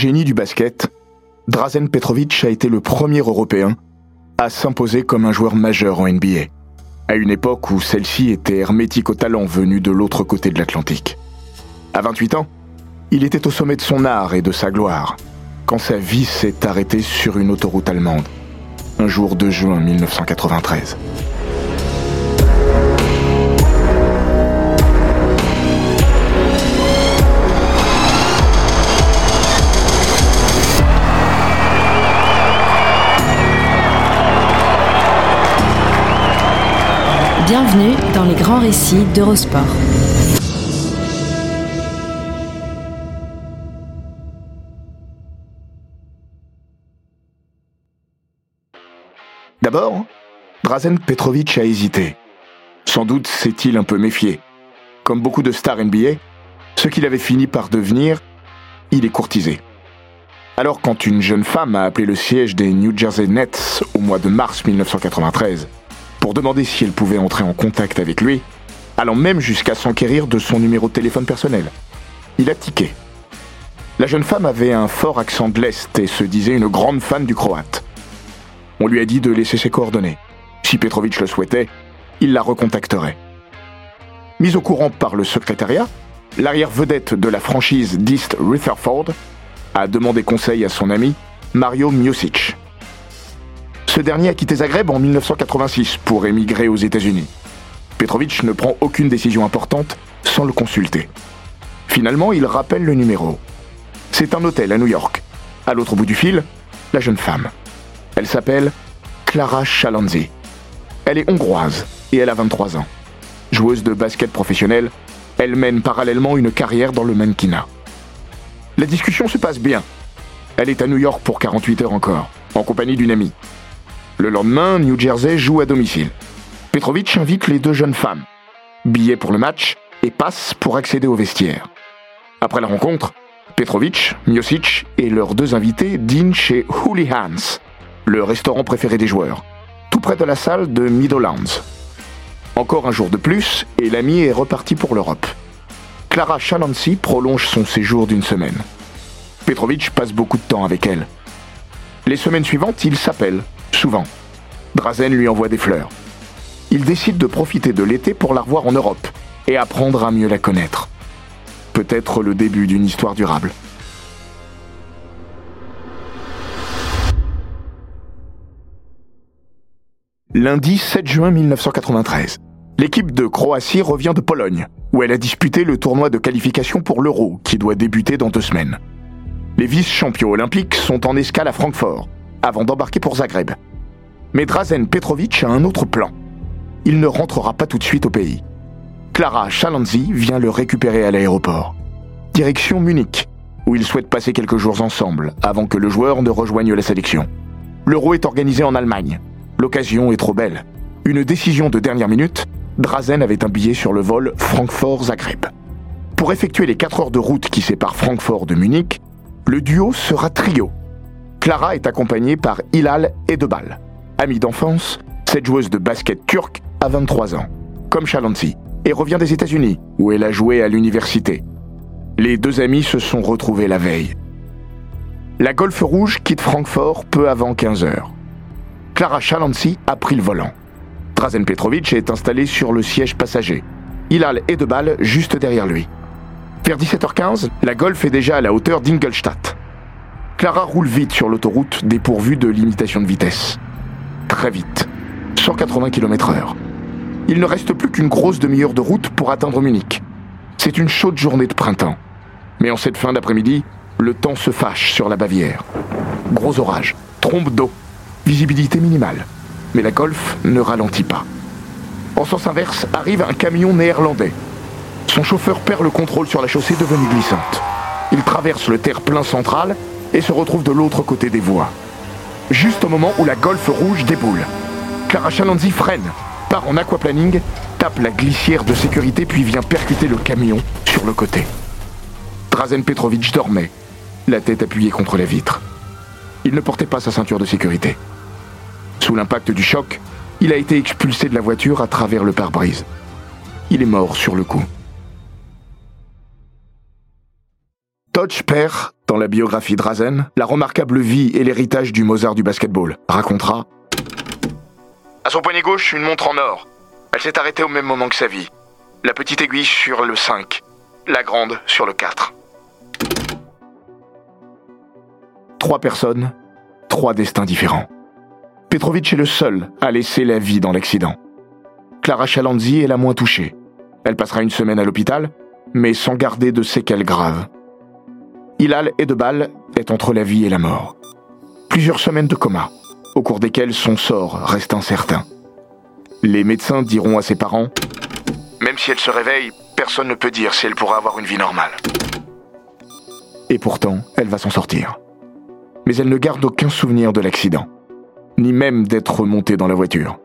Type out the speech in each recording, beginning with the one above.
Génie du basket, Drazen Petrovic a été le premier Européen à s'imposer comme un joueur majeur en NBA, à une époque où celle-ci était hermétique au talent venu de l'autre côté de l'Atlantique. À 28 ans, il était au sommet de son art et de sa gloire, quand sa vie s'est arrêtée sur une autoroute allemande, un jour de juin 1993. Bienvenue dans les grands récits d'Eurosport. D'abord, Drazen Petrovic a hésité. Sans doute s'est-il un peu méfié. Comme beaucoup de stars NBA, ce qu'il avait fini par devenir, il est courtisé. Alors quand une jeune femme a appelé le siège des New Jersey Nets au mois de mars 1993 pour demander si elle pouvait entrer en contact avec lui, allant même jusqu'à s'enquérir de son numéro de téléphone personnel, il a tiqué. La jeune femme avait un fort accent de l'Est et se disait une grande fan du croate. On lui a dit de laisser ses coordonnées. Si Petrovic le souhaitait, il la recontacterait. Mise au courant par le secrétariat, l'arrière-vedette de la franchise d'East Rutherford a demandé conseil à son ami Mario Mjosic. Ce dernier a quitté Zagreb en 1986 pour émigrer aux États-Unis. Petrovic ne prend aucune décision importante sans le consulter. Finalement, il rappelle le numéro. C'est un hôtel à New York. À l'autre bout du fil, la jeune femme. Elle s'appelle Clara Chalanzi. Elle est hongroise et elle a 23 ans. Joueuse de basket professionnelle, elle mène parallèlement une carrière dans le mannequinat. La discussion se passe bien. Elle est à New York pour 48 heures encore, en compagnie d'une amie. Le lendemain, New Jersey joue à domicile. Petrovic invite les deux jeunes femmes. Billet pour le match et passe pour accéder au vestiaire. Après la rencontre, Petrovic, Miosic et leurs deux invités dînent chez Hooligans, le restaurant préféré des joueurs, tout près de la salle de Meadowlands. Encore un jour de plus, et l'ami est reparti pour l'Europe. Clara Chalancy prolonge son séjour d'une semaine. Petrovic passe beaucoup de temps avec elle. Les semaines suivantes, il s'appelle, souvent. Drazen lui envoie des fleurs. Il décide de profiter de l'été pour la revoir en Europe et apprendre à mieux la connaître. Peut-être le début d'une histoire durable. Lundi 7 juin 1993. L'équipe de Croatie revient de Pologne, où elle a disputé le tournoi de qualification pour l'Euro, qui doit débuter dans deux semaines. Les vice-champions olympiques sont en escale à Francfort, avant d'embarquer pour Zagreb. Mais Drazen Petrovic a un autre plan. Il ne rentrera pas tout de suite au pays. Clara Chalanzi vient le récupérer à l'aéroport. Direction Munich, où ils souhaitent passer quelques jours ensemble, avant que le joueur ne rejoigne la sélection. L'Euro est organisé en Allemagne, L'occasion est trop belle. Une décision de dernière minute, Drazen avait un billet sur le vol Francfort-Zagreb. Pour effectuer les 4 heures de route qui séparent Francfort de Munich, le duo sera trio. Clara est accompagnée par Hilal Edebal. Amie d'enfance, cette joueuse de basket turque a 23 ans, comme Chalancy, et revient des États-Unis, où elle a joué à l'université. Les deux amis se sont retrouvés la veille. La Golfe Rouge quitte Francfort peu avant 15 heures. Clara Chalancy a pris le volant. Drazen Petrovic est installé sur le siège passager. Hilal Edebal juste derrière lui. Vers 17h15, la Golf est déjà à la hauteur d'Ingolstadt. Clara roule vite sur l'autoroute dépourvue de limitation de vitesse. Très vite. 180 km/h. Il ne reste plus qu'une grosse demi-heure de route pour atteindre Munich. C'est une chaude journée de printemps. Mais en cette fin d'après-midi, le temps se fâche sur la Bavière. Gros orage, trombe d'eau, visibilité minimale. Mais la Golf ne ralentit pas. En sens inverse arrive un camion néerlandais. Son chauffeur perd le contrôle sur la chaussée devenue glissante. Il traverse le terre-plein central et se retrouve de l'autre côté des voies. Juste au moment où la Golf rouge déboule. Clara Chalanzi freine, part en aquaplaning, tape la glissière de sécurité puis vient percuter le camion sur le côté. Drazen Petrovic dormait, la tête appuyée contre la vitre. Il ne portait pas sa ceinture de sécurité. Sous l'impact du choc, il a été expulsé de la voiture à travers le pare-brise. Il est mort sur le coup. Touch perd, dans la biographie Drazen, la remarquable vie et l'héritage du Mozart du basketball. Racontera À son poignet gauche, une montre en or. Elle s'est arrêtée au même moment que sa vie. La petite aiguille sur le 5, la grande sur le 4. Trois personnes, trois destins différents. Petrovic est le seul à laisser la vie dans l'accident. Clara Chalanzi est la moins touchée. Elle passera une semaine à l'hôpital, mais sans garder de séquelles graves. Hilal Edebal est entre la vie et la mort. Plusieurs semaines de coma, au cours desquelles son sort reste incertain. Les médecins diront à ses parents Même si elle se réveille, personne ne peut dire si elle pourra avoir une vie normale. Et pourtant, elle va s'en sortir mais elle ne garde aucun souvenir de l'accident, ni même d'être montée dans la voiture.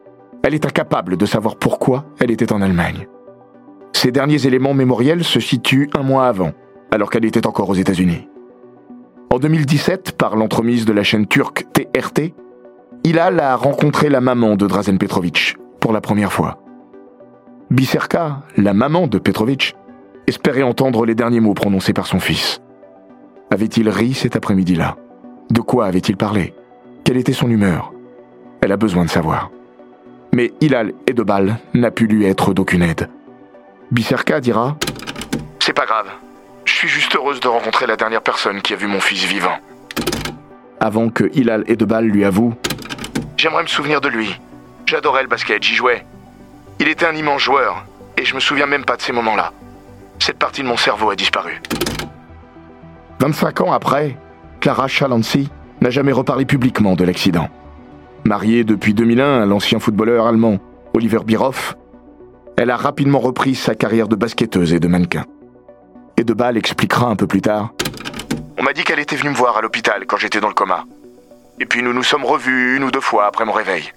Elle est incapable de savoir pourquoi elle était en Allemagne. Ces derniers éléments mémoriels se situent un mois avant, alors qu'elle était encore aux États-Unis. En 2017, par l'entremise de la chaîne turque TRT, Hilal a rencontré la maman de Drazen Petrovic pour la première fois. Biserka, la maman de Petrovic, espérait entendre les derniers mots prononcés par son fils. Avait-il ri cet après-midi-là? De quoi avait-il parlé? Quelle était son humeur? Elle a besoin de savoir. Mais Hilal Edebal n'a pu lui être d'aucune aide. Biserka dira C'est pas grave. Je suis juste heureuse de rencontrer la dernière personne qui a vu mon fils vivant. Avant que Hilal Edebal lui avoue J'aimerais me souvenir de lui. J'adorais le basket, j'y jouais. Il était un immense joueur, et je me souviens même pas de ces moments-là. Cette partie de mon cerveau a disparu. 25 ans après, Clara Chalancy n'a jamais reparlé publiquement de l'accident. Mariée depuis 2001 à l'ancien footballeur allemand Oliver Bierhoff, elle a rapidement repris sa carrière de basketteuse et de mannequin. Et de expliquera un peu plus tard. On m'a dit qu'elle était venue me voir à l'hôpital quand j'étais dans le coma. Et puis nous nous sommes revus une ou deux fois après mon réveil.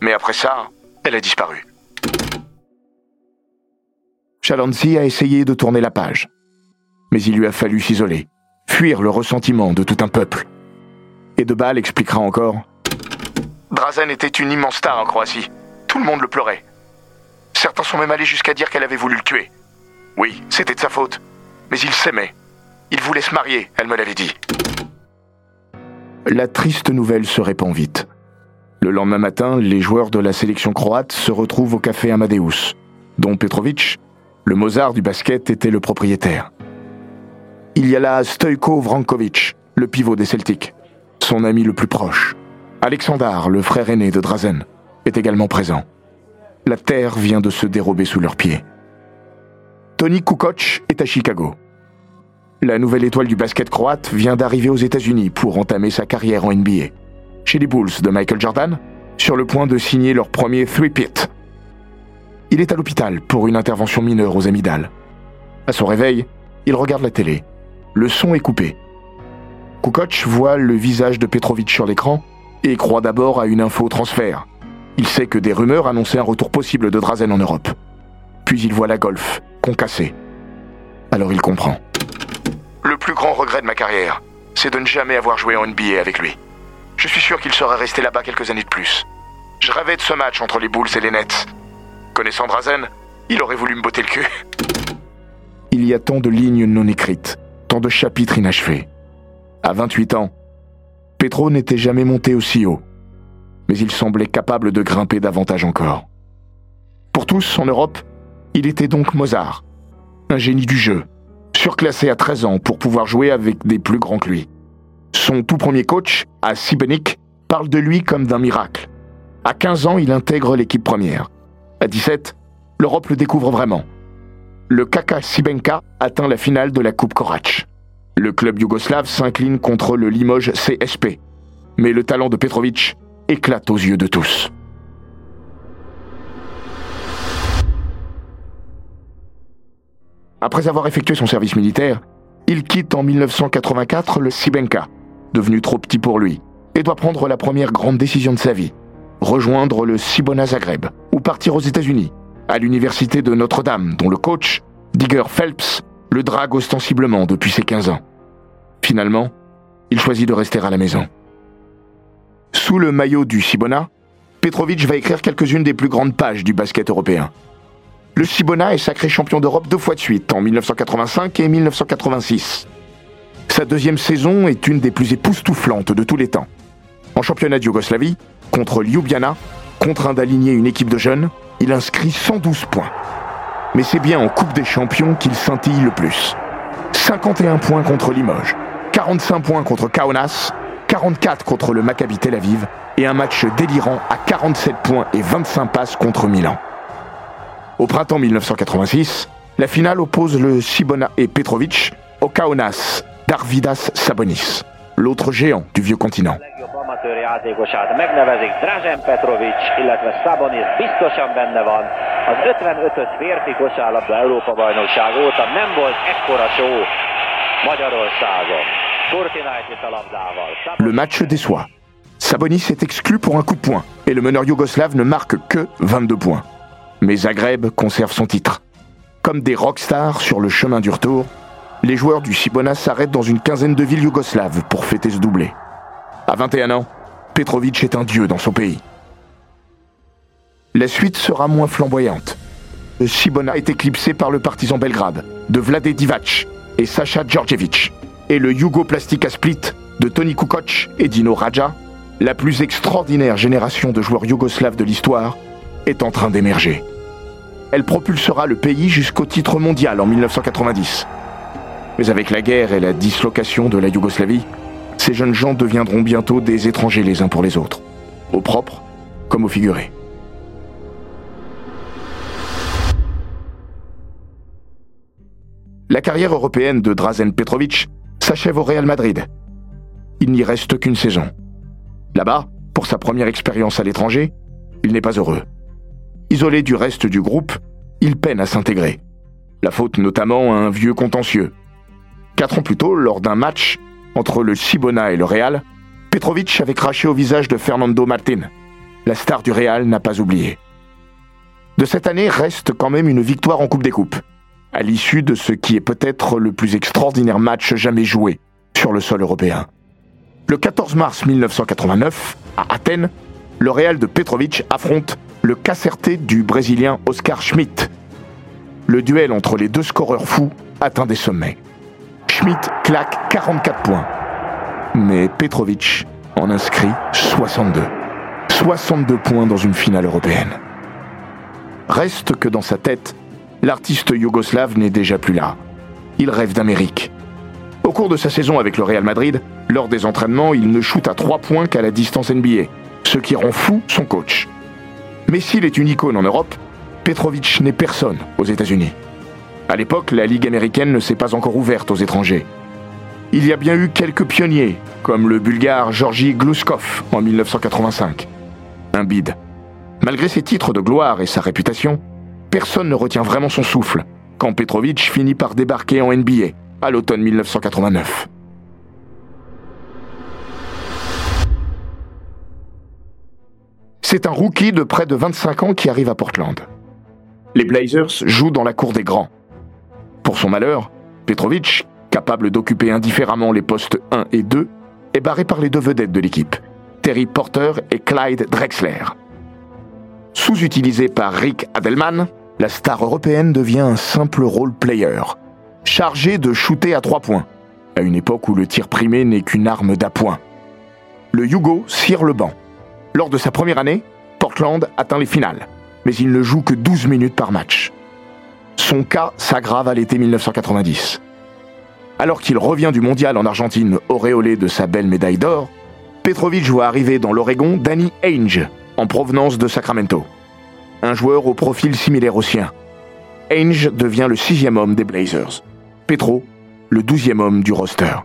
Mais après ça, elle a disparu. Chalancy a essayé de tourner la page. Mais il lui a fallu s'isoler fuir le ressentiment de tout un peuple. Et De Ball expliquera encore Drazen était une immense star en Croatie. Tout le monde le pleurait. Certains sont même allés jusqu'à dire qu'elle avait voulu le tuer. Oui, c'était de sa faute. Mais il s'aimait. Il voulait se marier, elle me l'avait dit. La triste nouvelle se répand vite. Le lendemain matin, les joueurs de la sélection croate se retrouvent au café Amadeus, dont Petrovic, le Mozart du basket, était le propriétaire. Il y a là Stojko Vrankovic, le pivot des Celtics, son ami le plus proche. Alexandar, le frère aîné de Drazen, est également présent. La terre vient de se dérober sous leurs pieds. Tony Kukoc est à Chicago. La nouvelle étoile du basket croate vient d'arriver aux États-Unis pour entamer sa carrière en NBA. Chez les Bulls de Michael Jordan, sur le point de signer leur premier three-pit. Il est à l'hôpital pour une intervention mineure aux amygdales. À son réveil, il regarde la télé le son est coupé. Kukoc voit le visage de Petrovic sur l'écran et croit d'abord à une info transfert. Il sait que des rumeurs annonçaient un retour possible de Drazen en Europe. Puis il voit la golf, concassée. Alors il comprend. Le plus grand regret de ma carrière, c'est de ne jamais avoir joué en NBA avec lui. Je suis sûr qu'il serait resté là-bas quelques années de plus. Je rêvais de ce match entre les Bulls et les Nets. Connaissant Drazen, il aurait voulu me botter le cul. Il y a tant de lignes non écrites, de chapitres inachevés. À 28 ans, Petro n'était jamais monté aussi haut, mais il semblait capable de grimper davantage encore. Pour tous, en Europe, il était donc Mozart, un génie du jeu, surclassé à 13 ans pour pouvoir jouer avec des plus grands que lui. Son tout premier coach, à Sibenik, parle de lui comme d'un miracle. À 15 ans, il intègre l'équipe première. À 17, l'Europe le découvre vraiment le Kaka Sibenka atteint la finale de la Coupe Korac. Le club yougoslave s'incline contre le Limoges CSP. Mais le talent de Petrovic éclate aux yeux de tous. Après avoir effectué son service militaire, il quitte en 1984 le Sibenka, devenu trop petit pour lui, et doit prendre la première grande décision de sa vie, rejoindre le Sibona Zagreb ou partir aux États-Unis, à l'université de Notre-Dame, dont le coach, Digger Phelps, le drague ostensiblement depuis ses 15 ans. Finalement, il choisit de rester à la maison. Sous le maillot du Sibona, Petrovic va écrire quelques-unes des plus grandes pages du basket européen. Le Sibona est sacré champion d'Europe deux fois de suite, en 1985 et 1986. Sa deuxième saison est une des plus époustouflantes de tous les temps. En championnat de Yougoslavie, contre Ljubljana, contraint d'aligner une équipe de jeunes, il inscrit 112 points. Mais c'est bien en Coupe des Champions qu'il scintille le plus. 51 points contre Limoges, 45 points contre Kaunas, 44 contre le Maccabi Tel Aviv et un match délirant à 47 points et 25 passes contre Milan. Au printemps 1986, la finale oppose le Sibona et Petrovic au Kaunas d'Arvidas Sabonis, l'autre géant du vieux continent. Le match déçoit. Sabonis est exclu pour un coup de poing et le meneur yougoslave ne marque que 22 points. Mais Zagreb conserve son titre. Comme des rockstars sur le chemin du retour, les joueurs du Sibona s'arrêtent dans une quinzaine de villes yougoslaves pour fêter ce doublé. À 21 ans, Petrovic est un dieu dans son pays. La suite sera moins flamboyante. Le Sibona est éclipsé par le partisan Belgrade, de Vlade Divac et Sacha Djordjevic, et le Plastica Split de Tony Kukoc et Dino Raja, la plus extraordinaire génération de joueurs yougoslaves de l'histoire, est en train d'émerger. Elle propulsera le pays jusqu'au titre mondial en 1990. Mais avec la guerre et la dislocation de la Yougoslavie, ces jeunes gens deviendront bientôt des étrangers les uns pour les autres, au propre comme au figuré. La carrière européenne de Drazen Petrovic s'achève au Real Madrid. Il n'y reste qu'une saison. Là-bas, pour sa première expérience à l'étranger, il n'est pas heureux. Isolé du reste du groupe, il peine à s'intégrer. La faute notamment à un vieux contentieux. Quatre ans plus tôt, lors d'un match entre le Cibona et le Real, Petrovic avait craché au visage de Fernando Martin. La star du Real n'a pas oublié. De cette année reste quand même une victoire en Coupe des Coupes, à l'issue de ce qui est peut-être le plus extraordinaire match jamais joué sur le sol européen. Le 14 mars 1989, à Athènes, le Real de Petrovic affronte le Caserté du Brésilien Oscar Schmidt. Le duel entre les deux scoreurs fous atteint des sommets. Schmidt claque 44 points, mais Petrovic en inscrit 62. 62 points dans une finale européenne. Reste que dans sa tête, l'artiste yougoslave n'est déjà plus là. Il rêve d'Amérique. Au cours de sa saison avec le Real Madrid, lors des entraînements, il ne shoot à 3 points qu'à la distance NBA, ce qui rend fou son coach. Mais s'il est une icône en Europe, Petrovic n'est personne aux États-Unis. À l'époque, la Ligue américaine ne s'est pas encore ouverte aux étrangers. Il y a bien eu quelques pionniers, comme le bulgare Georgi Gluskov en 1985. Un bide. Malgré ses titres de gloire et sa réputation, personne ne retient vraiment son souffle quand Petrovic finit par débarquer en NBA à l'automne 1989. C'est un rookie de près de 25 ans qui arrive à Portland. Les Blazers jouent dans la cour des grands. Pour son malheur, Petrovic, capable d'occuper indifféremment les postes 1 et 2, est barré par les deux vedettes de l'équipe, Terry Porter et Clyde Drexler. Sous-utilisé par Rick Adelman, la star européenne devient un simple role player, chargé de shooter à trois points, à une époque où le tir primé n'est qu'une arme d'appoint. Le Yugo cire le banc. Lors de sa première année, Portland atteint les finales, mais il ne joue que 12 minutes par match. Son cas s'aggrave à l'été 1990. Alors qu'il revient du mondial en Argentine auréolé de sa belle médaille d'or, Petrovic voit arriver dans l'Oregon Danny Ainge, en provenance de Sacramento. Un joueur au profil similaire au sien. Ainge devient le sixième homme des Blazers. Petro, le douzième homme du roster.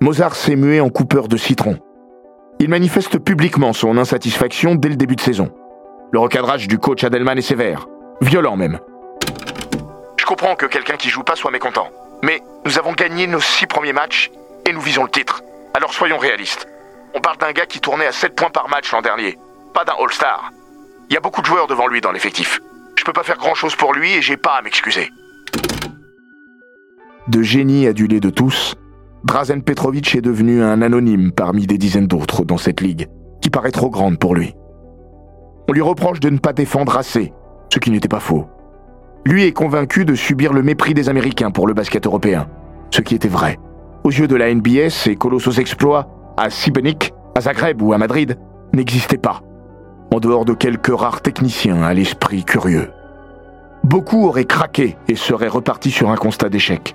Mozart s'est mué en coupeur de citron. Il manifeste publiquement son insatisfaction dès le début de saison. Le recadrage du coach Adelman est sévère, violent même. Je comprends que quelqu'un qui joue pas soit mécontent, mais nous avons gagné nos six premiers matchs et nous visons le titre. Alors soyons réalistes. On parle d'un gars qui tournait à 7 points par match l'an dernier, pas d'un All-Star. Il y a beaucoup de joueurs devant lui dans l'effectif. Je peux pas faire grand-chose pour lui et j'ai pas à m'excuser. De génie adulé de tous, Drazen Petrovic est devenu un anonyme parmi des dizaines d'autres dans cette ligue, qui paraît trop grande pour lui. On lui reproche de ne pas défendre assez, ce qui n'était pas faux. Lui est convaincu de subir le mépris des Américains pour le basket européen, ce qui était vrai. Aux yeux de la NBA, ces colossos exploits, à Sibenik, à Zagreb ou à Madrid, n'existaient pas, en dehors de quelques rares techniciens à l'esprit curieux. Beaucoup auraient craqué et seraient repartis sur un constat d'échec.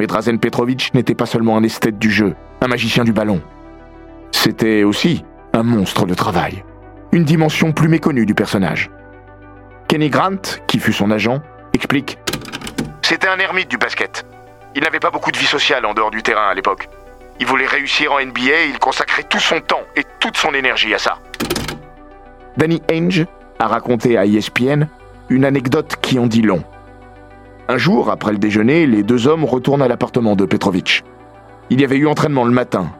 Mais Drazen Petrovic n'était pas seulement un esthète du jeu, un magicien du ballon. C'était aussi un monstre de travail, une dimension plus méconnue du personnage. Kenny Grant, qui fut son agent, explique C'était un ermite du basket. Il n'avait pas beaucoup de vie sociale en dehors du terrain à l'époque. Il voulait réussir en NBA et il consacrait tout son temps et toute son énergie à ça. Danny Ainge a raconté à ESPN une anecdote qui en dit long. Un jour, après le déjeuner, les deux hommes retournent à l'appartement de Petrovic. Il y avait eu entraînement le matin.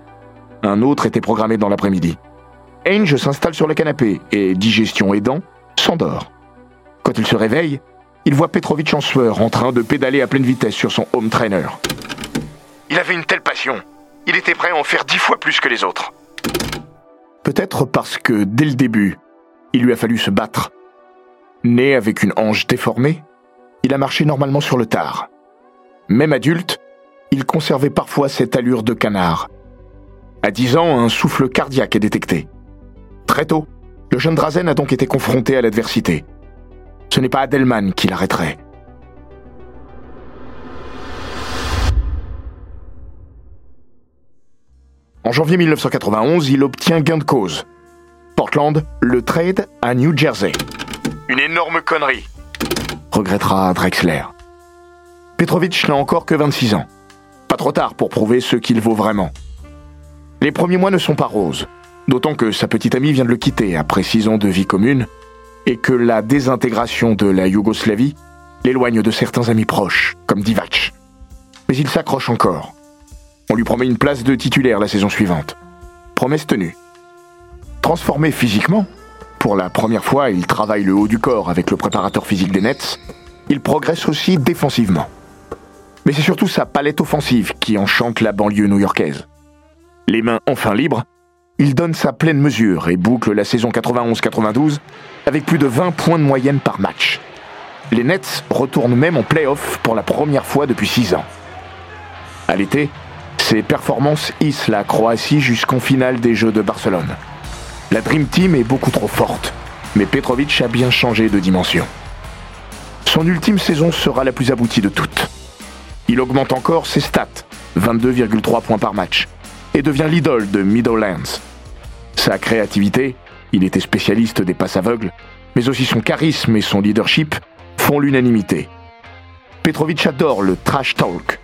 Un autre était programmé dans l'après-midi. Ainge s'installe sur le canapé et, digestion aidant, s'endort. Quand il se réveille, il voit Petrovic en sueur en train de pédaler à pleine vitesse sur son home trainer. Il avait une telle passion. Il était prêt à en faire dix fois plus que les autres. Peut-être parce que, dès le début, il lui a fallu se battre. Né avec une hanche déformée, il a marché normalement sur le tard. Même adulte, il conservait parfois cette allure de canard. À 10 ans, un souffle cardiaque est détecté. Très tôt, le jeune Drazen a donc été confronté à l'adversité. Ce n'est pas Adelman qui l'arrêterait. En janvier 1991, il obtient gain de cause. Portland le trade à New Jersey. Une énorme connerie, regrettera Drexler. Petrovic n'a encore que 26 ans. Pas trop tard pour prouver ce qu'il vaut vraiment. Les premiers mois ne sont pas roses, d'autant que sa petite amie vient de le quitter après six ans de vie commune et que la désintégration de la Yougoslavie l'éloigne de certains amis proches, comme Divac. Mais il s'accroche encore. On lui promet une place de titulaire la saison suivante. Promesse tenue. Transformé physiquement, pour la première fois, il travaille le haut du corps avec le préparateur physique des Nets. Il progresse aussi défensivement. Mais c'est surtout sa palette offensive qui enchante la banlieue new-yorkaise. Les mains enfin libres, il donne sa pleine mesure et boucle la saison 91-92 avec plus de 20 points de moyenne par match. Les Nets retournent même en playoff pour la première fois depuis 6 ans. À l'été, ses performances hissent la Croatie jusqu'en finale des Jeux de Barcelone. La Dream Team est beaucoup trop forte, mais Petrovic a bien changé de dimension. Son ultime saison sera la plus aboutie de toutes. Il augmente encore ses stats, 22,3 points par match, et devient l'idole de Middlelands. Sa créativité, il était spécialiste des passes aveugles, mais aussi son charisme et son leadership font l'unanimité. Petrovic adore le trash talk.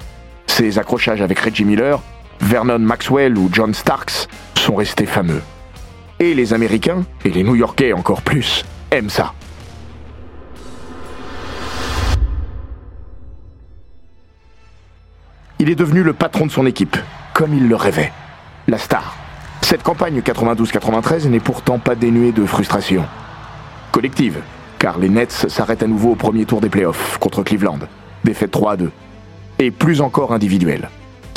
Ses accrochages avec Reggie Miller, Vernon Maxwell ou John Starks sont restés fameux. Et les Américains, et les New-Yorkais encore plus, aiment ça. Il est devenu le patron de son équipe, comme il le rêvait. La star. Cette campagne 92-93 n'est pourtant pas dénuée de frustration. Collective, car les Nets s'arrêtent à nouveau au premier tour des playoffs contre Cleveland, défaite 3 à 2. Et plus encore individuelle.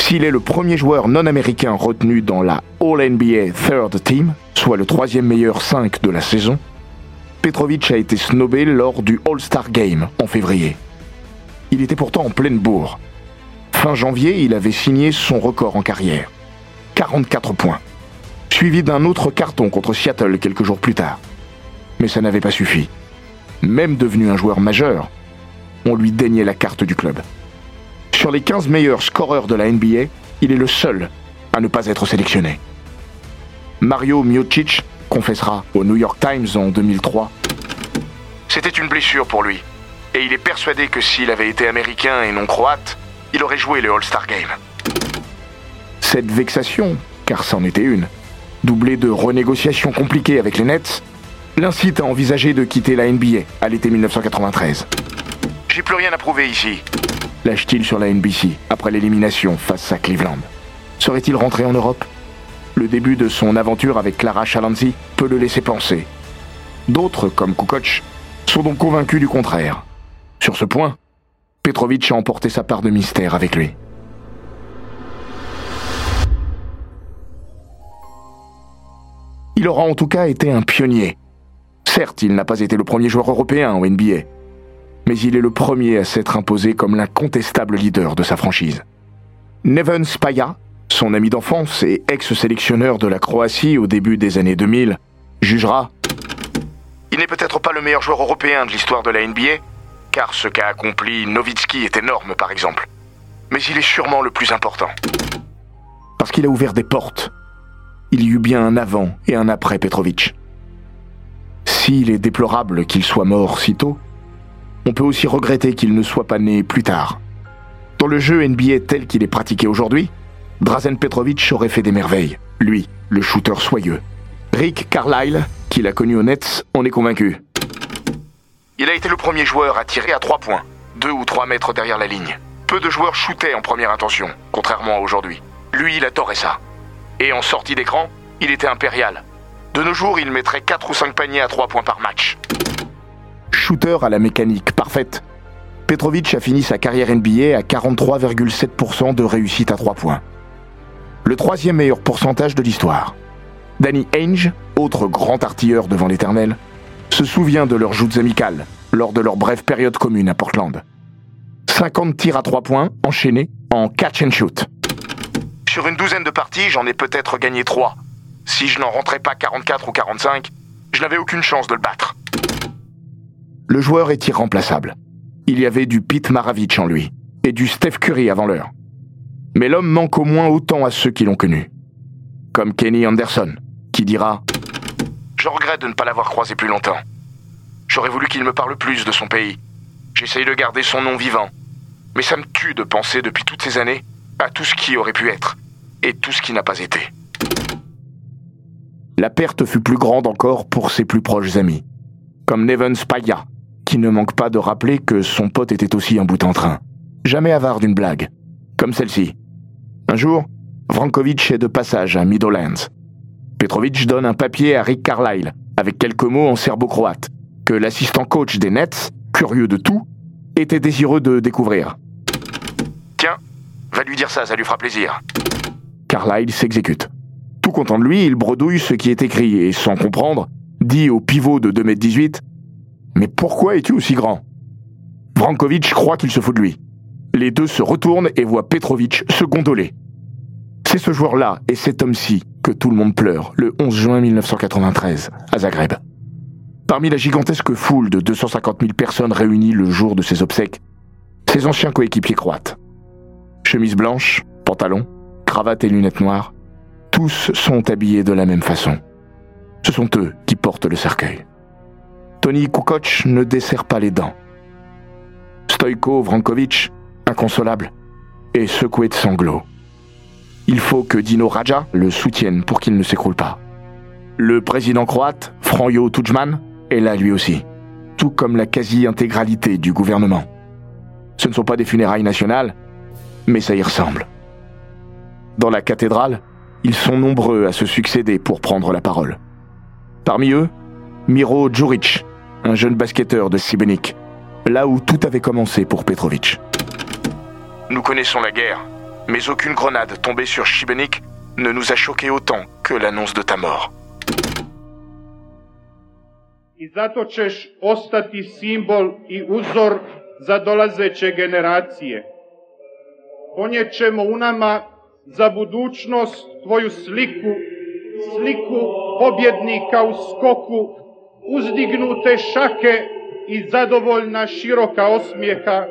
S'il est le premier joueur non américain retenu dans la All-NBA Third Team, soit le troisième meilleur 5 de la saison, Petrovic a été snobé lors du All-Star Game en février. Il était pourtant en pleine bourre. Fin janvier, il avait signé son record en carrière. 44 points. Suivi d'un autre carton contre Seattle quelques jours plus tard. Mais ça n'avait pas suffi. Même devenu un joueur majeur, on lui daignait la carte du club. Sur les 15 meilleurs scoreurs de la NBA, il est le seul à ne pas être sélectionné. Mario Miocic confessera au New York Times en 2003 C'était une blessure pour lui, et il est persuadé que s'il avait été américain et non croate, il aurait joué le All-Star Game. Cette vexation, car c'en était une, doublée de renégociations compliquées avec les Nets, l'incite à envisager de quitter la NBA à l'été 1993. J'ai plus rien à prouver ici, lâche-t-il sur la NBC après l'élimination face à Cleveland? Serait-il rentré en Europe? Le début de son aventure avec Clara Chalanzi peut le laisser penser. D'autres, comme Kukoc, sont donc convaincus du contraire. Sur ce point, Petrovic a emporté sa part de mystère avec lui. Il aura en tout cas été un pionnier. Certes, il n'a pas été le premier joueur européen au NBA, mais il est le premier à s'être imposé comme l'incontestable leader de sa franchise. Neven Spaja, son ami d'enfance et ex-sélectionneur de la Croatie au début des années 2000, jugera Il n'est peut-être pas le meilleur joueur européen de l'histoire de la NBA, car ce qu'a accompli Nowitzki est énorme par exemple. Mais il est sûrement le plus important. Parce qu'il a ouvert des portes. Il y eut bien un avant et un après Petrovic. S'il est déplorable qu'il soit mort si tôt, on peut aussi regretter qu'il ne soit pas né plus tard. Dans le jeu NBA tel qu'il est pratiqué aujourd'hui, Drazen Petrovic aurait fait des merveilles, lui, le shooter soyeux. Rick Carlisle, qu'il a connu aux Nets, en est convaincu. Il a été le premier joueur à tirer à trois points, deux ou trois mètres derrière la ligne. Peu de joueurs shootaient en première intention, contrairement à aujourd'hui. Lui, il adorait ça. Et en sortie d'écran, il était impérial. De nos jours, il mettrait 4 ou 5 paniers à 3 points par match. Shooter à la mécanique parfaite, Petrovic a fini sa carrière NBA à 43,7% de réussite à 3 points. Le troisième meilleur pourcentage de l'histoire. Danny Ainge, autre grand artilleur devant l'éternel, se souvient de leurs joutes amicales lors de leur brève période commune à Portland. 50 tirs à 3 points enchaînés en catch and shoot. Sur une douzaine de parties, j'en ai peut-être gagné 3. Si je n'en rentrais pas 44 ou 45, je n'avais aucune chance de le battre. Le joueur est irremplaçable. Il y avait du Pete Maravich en lui, et du Steph Curry avant l'heure. Mais l'homme manque au moins autant à ceux qui l'ont connu. Comme Kenny Anderson, qui dira je regrette de ne pas l'avoir croisé plus longtemps. J'aurais voulu qu'il me parle plus de son pays. J'essaye de garder son nom vivant. Mais ça me tue de penser depuis toutes ces années à tout ce qui aurait pu être et tout ce qui n'a pas été. La perte fut plus grande encore pour ses plus proches amis, comme Neven Spaya, qui ne manque pas de rappeler que son pote était aussi un bout en train, jamais avare d'une blague, comme celle-ci. Un jour, Vrankovic est de passage à Meadowlands. Petrovic donne un papier à Rick Carlisle, avec quelques mots en serbo-croate, que l'assistant coach des Nets, curieux de tout, était désireux de découvrir. Tiens, va lui dire ça, ça lui fera plaisir. Carlisle s'exécute. Tout content de lui, il bredouille ce qui est écrit et, sans comprendre, dit au pivot de 2m18 Mais pourquoi es-tu aussi grand? Vrankovic croit qu'il se fout de lui. Les deux se retournent et voient Petrovic se gondoler. C'est ce joueur-là et cet homme-ci que tout le monde pleure le 11 juin 1993 à Zagreb. Parmi la gigantesque foule de 250 000 personnes réunies le jour de ses obsèques, ses anciens coéquipiers croates. Chemise blanche, pantalon, cravate et lunettes noires, tous sont habillés de la même façon. Ce sont eux qui portent le cercueil. Tony Kukoc ne dessert pas les dents. Stoïko Vrankovic, inconsolable, est secoué de sanglots. Il faut que Dino Raja le soutienne pour qu'il ne s'écroule pas. Le président croate, Franjo Tudjman, est là lui aussi, tout comme la quasi-intégralité du gouvernement. Ce ne sont pas des funérailles nationales, mais ça y ressemble. Dans la cathédrale, ils sont nombreux à se succéder pour prendre la parole. Parmi eux, Miro Djuric, un jeune basketteur de Sibenik, là où tout avait commencé pour Petrovic. Nous connaissons la guerre, mais aucune grenade tombée sur Shibenik ne nous a choqué autant que l'annonce de ta mort. I zato ćeš ostati simbol i uzor za dolazeće generacije. Ponjećemo u nama za budućnost tvoju sliku, sliku pobjednika u skoku, uzdignute šake i zadovoljna široka osmijeha,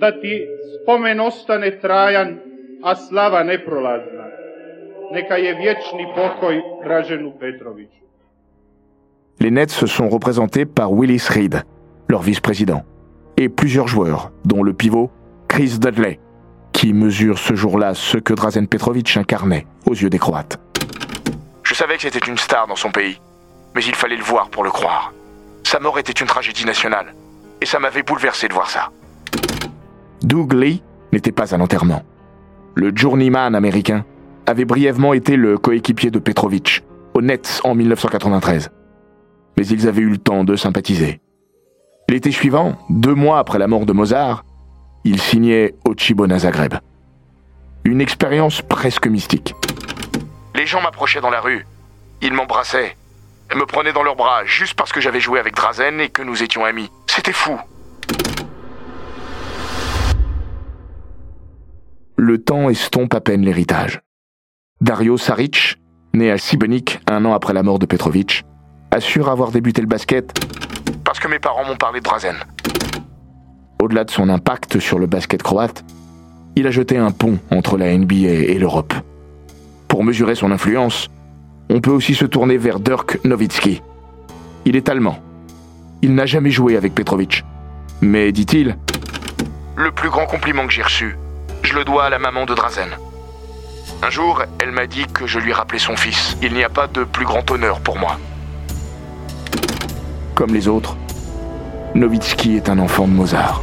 da ti spomen ostane trajan a slava neprolazna. Neka je vječni pokoj Draženu Petroviću. Les Nets se sont représentés par Willis Reed, leur vice-président, et plusieurs joueurs, dont le pivot Chris Dudley, qui mesure ce jour-là ce que Drazen Petrovic incarnait aux yeux des Croates. Je savais que c'était une star dans son pays. Mais il fallait le voir pour le croire. Sa mort était une tragédie nationale, et ça m'avait bouleversé de voir ça. Doug Lee n'était pas à l'enterrement. Le journeyman américain avait brièvement été le coéquipier de Petrovic, au Nets en 1993. Mais ils avaient eu le temps de sympathiser. L'été suivant, deux mois après la mort de Mozart, il signait au Chibona Zagreb. Une expérience presque mystique. Les gens m'approchaient dans la rue. Ils m'embrassaient. Me prenaient dans leurs bras juste parce que j'avais joué avec Drazen et que nous étions amis. C'était fou. Le temps estompe à peine l'héritage. Dario Saric, né à Sibenik un an après la mort de Petrovic, assure avoir débuté le basket parce que mes parents m'ont parlé de Drazen. Au-delà de son impact sur le basket croate, il a jeté un pont entre la NBA et l'Europe. Pour mesurer son influence, on peut aussi se tourner vers Dirk Nowitzki. Il est allemand. Il n'a jamais joué avec Petrovic. Mais, dit-il, le plus grand compliment que j'ai reçu, je le dois à la maman de Drazen. Un jour, elle m'a dit que je lui rappelais son fils. Il n'y a pas de plus grand honneur pour moi. Comme les autres, Nowitzki est un enfant de Mozart.